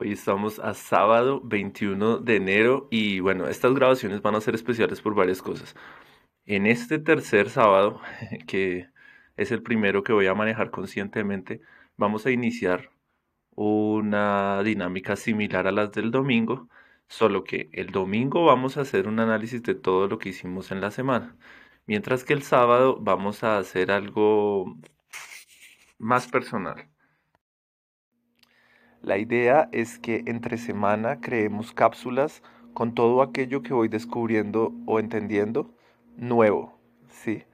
Hoy estamos a sábado 21 de enero y bueno, estas grabaciones van a ser especiales por varias cosas. En este tercer sábado, que es el primero que voy a manejar conscientemente, vamos a iniciar una dinámica similar a las del domingo, solo que el domingo vamos a hacer un análisis de todo lo que hicimos en la semana, mientras que el sábado vamos a hacer algo más personal. La idea es que entre semana creemos cápsulas con todo aquello que voy descubriendo o entendiendo nuevo, ¿sí?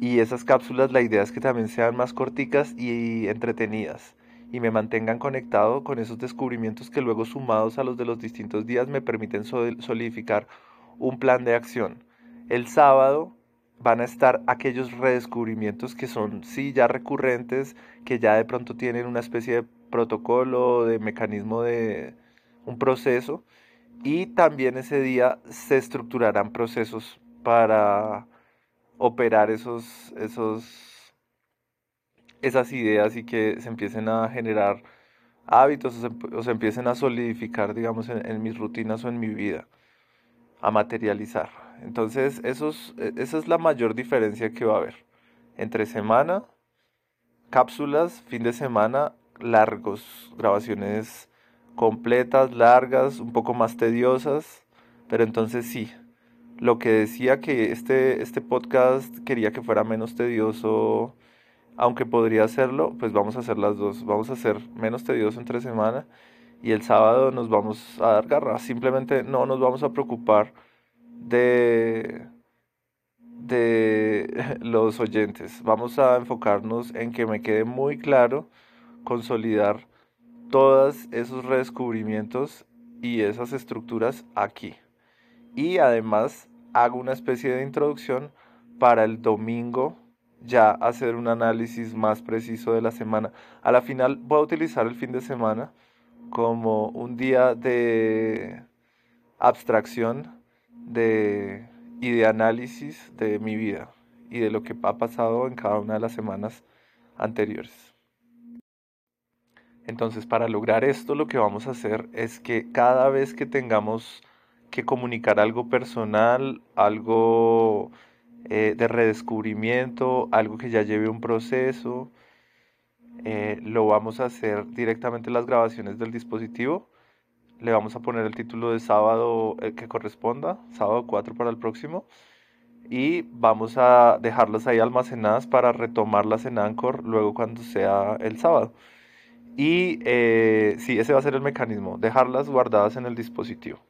Y esas cápsulas la idea es que también sean más corticas y entretenidas y me mantengan conectado con esos descubrimientos que luego sumados a los de los distintos días me permiten solidificar un plan de acción. El sábado van a estar aquellos redescubrimientos que son sí ya recurrentes, que ya de pronto tienen una especie de protocolo, de mecanismo de un proceso y también ese día se estructurarán procesos para operar esos, esos, esas ideas y que se empiecen a generar hábitos o se, empiecen a solidificar, digamos, en, mis rutinas o en mi vida, a materializar. Entonces, e, esa es la mayor diferencia que va a haber entre semana, cápsulas, fin de semana largos, grabaciones completas, largas, un poco más tediosas, pero entonces sí, lo que decía que este, este podcast quería que fuera menos tedioso, aunque podría hacerlo, pues vamos a hacer las dos, vamos a hacer menos tedioso entre semana y el sábado nos vamos a dar garra, simplemente no nos vamos a preocupar de de los oyentes. Vamos a enfocarnos en que me quede muy claro consolidar todos esos redescubrimientos y esas estructuras aquí. Y además hago una especie de introducción para el domingo ya hacer un análisis más preciso de la semana. A la final voy a utilizar el fin de semana como un día de abstracción de, y de análisis de mi vida y de lo que ha pasado en cada una de las semanas anteriores. Entonces, para lograr esto, lo que vamos a hacer es que cada vez que tengamos que comunicar algo personal, algo eh, de redescubrimiento, algo que ya lleve un proceso, eh, lo vamos a hacer directamente en las grabaciones del dispositivo. Le vamos a poner el título de sábado el que corresponda, sábado 4 para el próximo. Y vamos a dejarlas ahí almacenadas para retomarlas en Anchor luego cuando sea el sábado. Y eh, sí, ese va a ser el mecanismo, dejarlas guardadas en el dispositivo.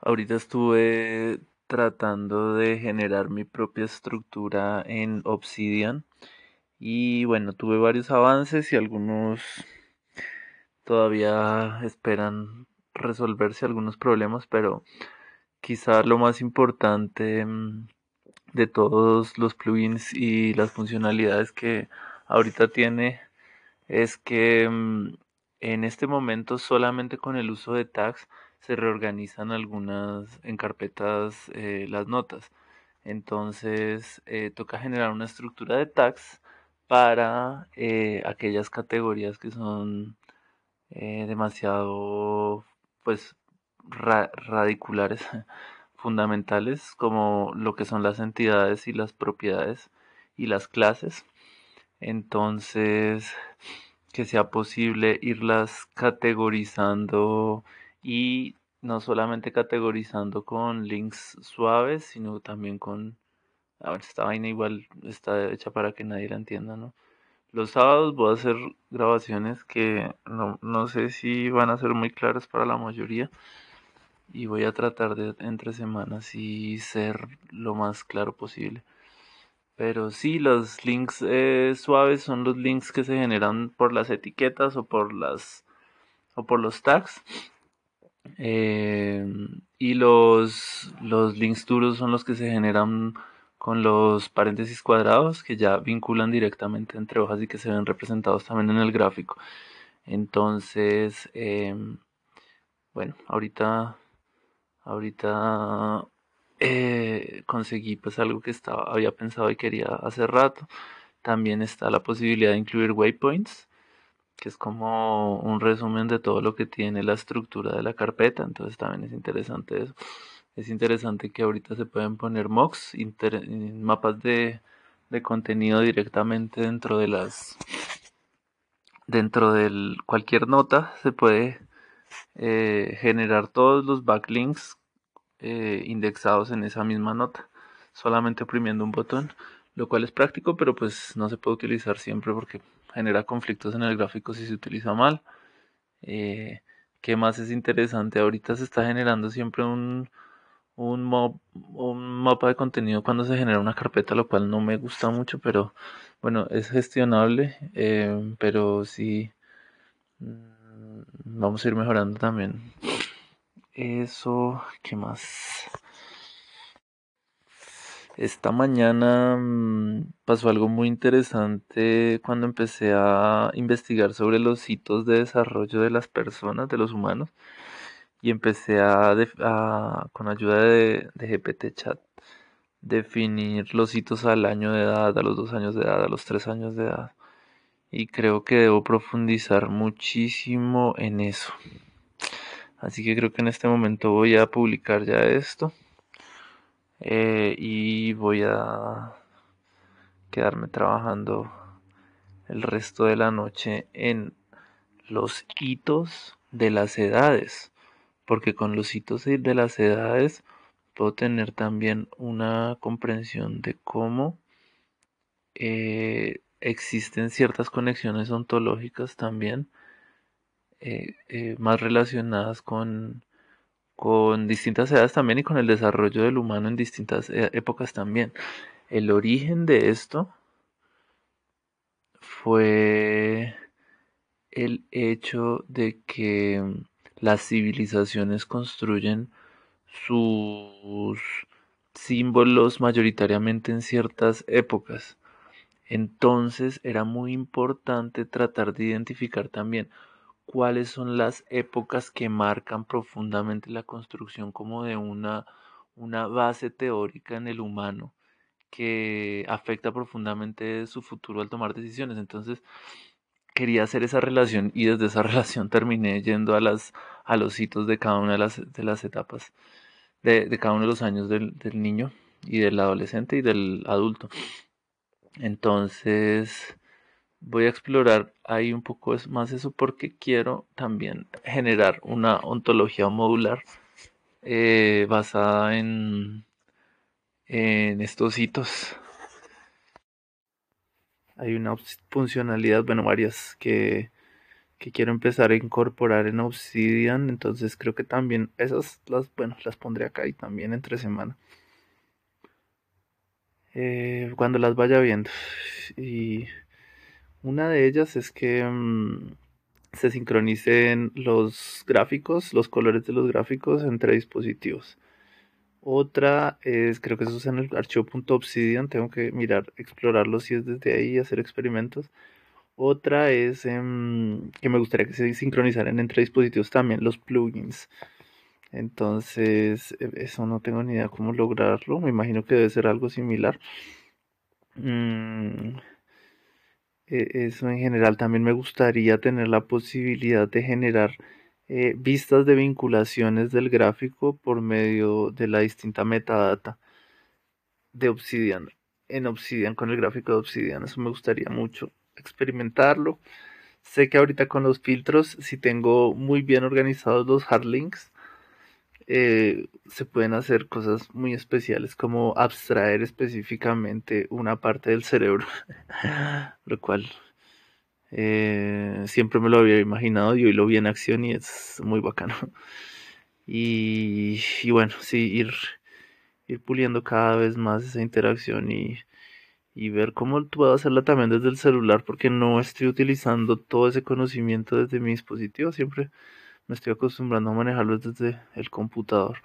Ahorita estuve tratando de generar mi propia estructura en Obsidian y bueno, tuve varios avances y algunos todavía esperan resolverse algunos problemas, pero quizá lo más importante mm, de todos los plugins y las funcionalidades que ahorita tiene es que mm, en este momento solamente con el uso de tags se reorganizan algunas en carpetas eh, las notas. Entonces eh, toca generar una estructura de tags para eh, aquellas categorías que son demasiado pues radiculares, fundamentales, como lo que son las entidades y las propiedades y las clases entonces que sea posible irlas categorizando y no solamente categorizando con links suaves, sino también con... A ver, esta vaina igual está hecha para que nadie la entienda, ¿no? Los sábados voy a hacer grabaciones que no, no sé si van a ser muy claras para la mayoría y voy a tratar de entre semanas y ser lo más claro posible. Pero sí, los links eh, suaves son los links que se generan por las etiquetas o por las o por los tags. Em, y los, los links duros son los que se generan con los paréntesis cuadrados que ya vinculan directamente entre hojas y que se ven representados también en el gráfico. Entonces, em, bueno, ahorita, ahorita eh, conseguí pues algo que estaba, había pensado y quería hace rato. También está la posibilidad de incluir waypoints, que es como un resumen de todo lo que tiene la estructura de la carpeta, entonces también es interesante eso. Es interesante que ahorita se pueden poner mocks, mapas de, de contenido directamente dentro de las dentro de cualquier nota se puede eh, generar todos los backlinks eh, indexados en esa misma nota solamente oprimiendo un botón lo cual es práctico pero pues no se puede utilizar siempre porque genera conflictos en el gráfico si se utiliza mal eh, ¿qué más es interesante? ahorita se está generando siempre un mapa de contenido cuando se genera una carpeta, lo cual no me gusta mucho, pero bueno, es gestionable, eh, pero sí mm, vamos a ir mejorando también. Eso, ¿qué más? Esta mañana mm, pasó algo muy interesante cuando empecé a investigar sobre los hitos de desarrollo de las personas, de los humanos y empecé a, con ayuda de, de, GPT Chat definir los hitos al año de edad, a los dos años de edad, a los tres años de edad. Y creo que debo profundizar muchísimo en eso. Así que creo que en este momento voy a publicar ya esto. Eh, y voy a quedarme trabajando el resto de la noche en los hitos de las edades porque con los hitos de las edades puedo tener también una comprensión de cómo eh, existen ciertas conexiones ontológicas también eh, eh, más relacionadas con, con distintas edades también y con el desarrollo del humano en distintas épocas también. El origen de esto fue el hecho de que las civilizaciones construyen sus símbolos mayoritariamente en ciertas épocas. Entonces era muy importante tratar de identificar también cuáles son las épocas que marcan profundamente la construcción como de una, una base teórica en el humano que afecta profundamente su futuro al tomar decisiones. Entonces, quería hacer esa relación y desde esa relación terminé yendo a, las, a los hitos de cada una de las, de las etapas, de, de cada uno de los años del, del, niño y del adolescente y del adulto. Entonces voy a explorar ahí un poco más eso porque quiero también generar una ontología modular eh, basada en, en estos hitos hay una funcionalidad, bueno, varias que, quiero empezar a incorporar en Obsidian. Entonces creo que también esas las, bueno, las pondré acá y también entre semana. Eh, cuando las vaya viendo. Y una de ellas es que mm, se sincronicen los gráficos, los colores de los gráficos entre dispositivos. Otra es, creo que eso es en el archivo .obsidian, tengo que mirar, explorarlo si es desde ahí, hacer experimentos. Otra es em, que me gustaría que se sincronizaran entre dispositivos también los plugins. Entonces, e, eso no tengo ni idea cómo lograrlo. Me imagino que debe ser algo similar. Mm, eso en general también me gustaría tener la posibilidad de generar eh, vistas de vinculaciones del gráfico por medio de la distinta metadata de Obsidian. En Obsidian, con el gráfico de Obsidian, eso me gustaría mucho experimentarlo. Sé que ahorita con los filtros, si tengo muy bien organizados los hard links, eh, se pueden hacer cosas muy especiales como abstraer específicamente una parte del cerebro, lo cual eh, siempre me lo había imaginado y hoy lo vi en acción y es muy bacano. Y, bueno, sí, ir, ir puliendo cada vez más esa interacción y, y ver cómo puedo hacerla también desde el celular porque no estoy utilizando todo ese conocimiento desde mi dispositivo, siempre me estoy acostumbrando a manejarlo desde el computador.